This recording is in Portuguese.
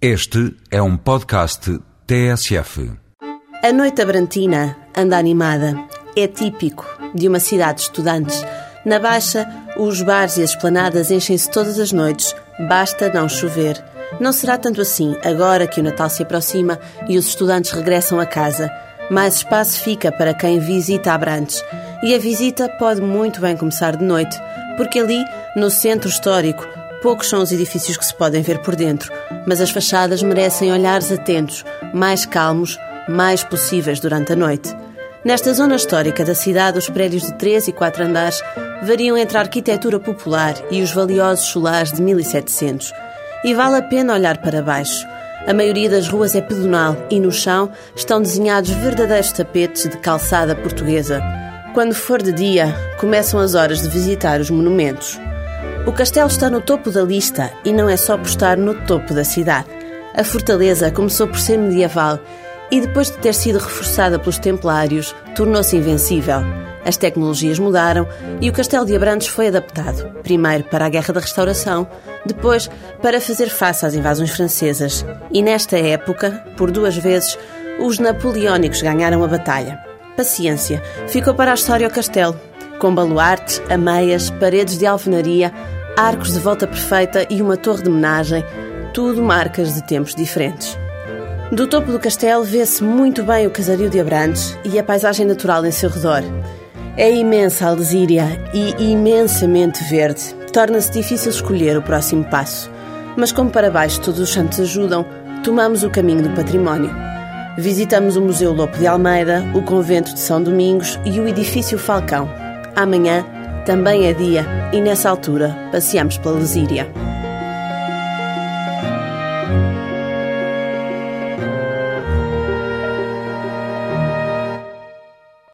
Este é um podcast TSF. A noite abrantina anda animada. É típico de uma cidade de estudantes. Na Baixa, os bares e as esplanadas enchem-se todas as noites. Basta não chover. Não será tanto assim agora que o Natal se aproxima e os estudantes regressam a casa. Mais espaço fica para quem visita Abrantes. E a visita pode muito bem começar de noite, porque ali, no centro histórico, poucos são os edifícios que se podem ver por dentro, mas as fachadas merecem olhares atentos, mais calmos, mais possíveis durante a noite. Nesta zona histórica da cidade, os prédios de três e quatro andares variam entre a arquitetura popular e os valiosos solares de 1700. E vale a pena olhar para baixo. A maioria das ruas é pedonal e no chão estão desenhados verdadeiros tapetes de calçada portuguesa. Quando for de dia, começam as horas de visitar os monumentos. O castelo está no topo da lista e não é só por estar no topo da cidade. A fortaleza começou por ser medieval e, depois de ter sido reforçada pelos templários, tornou-se invencível. As tecnologias mudaram e o Castelo de Abrantes foi adaptado, primeiro para a Guerra da Restauração, depois para fazer face às invasões francesas. E nesta época, por duas vezes, os napoleónicos ganharam a batalha. Paciência, ficou para a história o castelo, com baluartes, ameias, paredes de alvenaria, arcos de volta perfeita e uma torre de homenagem, tudo marcas de tempos diferentes. Do topo do castelo vê-se muito bem o casario de Abrantes e a paisagem natural em seu redor. É imensa a Alzíria e imensamente verde. Torna-se difícil escolher o próximo passo. Mas como para baixo todos os santos ajudam, tomamos o caminho do património. Visitamos o Museu Lopo de Almeida, o Convento de São Domingos e o Edifício Falcão. Amanhã também é dia e nessa altura passeamos pela Lesíria.